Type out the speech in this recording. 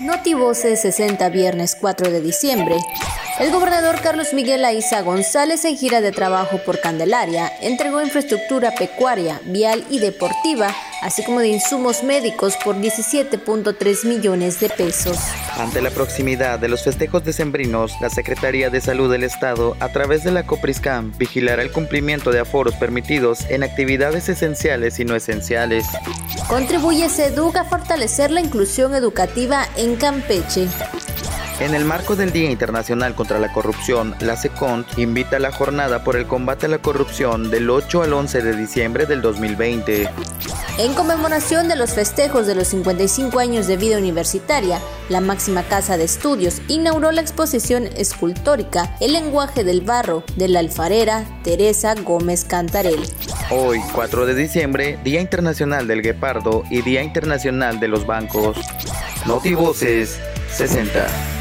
Notivoce 60 viernes 4 de diciembre. El gobernador Carlos Miguel Aiza González en gira de trabajo por Candelaria entregó infraestructura pecuaria, vial y deportiva, así como de insumos médicos por 17.3 millones de pesos. Ante la proximidad de los festejos decembrinos, la Secretaría de Salud del Estado, a través de la Copriscam, vigilará el cumplimiento de aforos permitidos en actividades esenciales y no esenciales. Contribuye SEDUC a fortalecer la inclusión educativa en Campeche. En el marco del Día Internacional contra la Corrupción, la SECONT invita a la jornada por el combate a la corrupción del 8 al 11 de diciembre del 2020. En conmemoración de los festejos de los 55 años de vida universitaria, la máxima casa de estudios inauguró la exposición escultórica El lenguaje del barro de la alfarera Teresa Gómez Cantarel. Hoy, 4 de diciembre, Día Internacional del Guepardo y Día Internacional de los Bancos. Notivoces 60.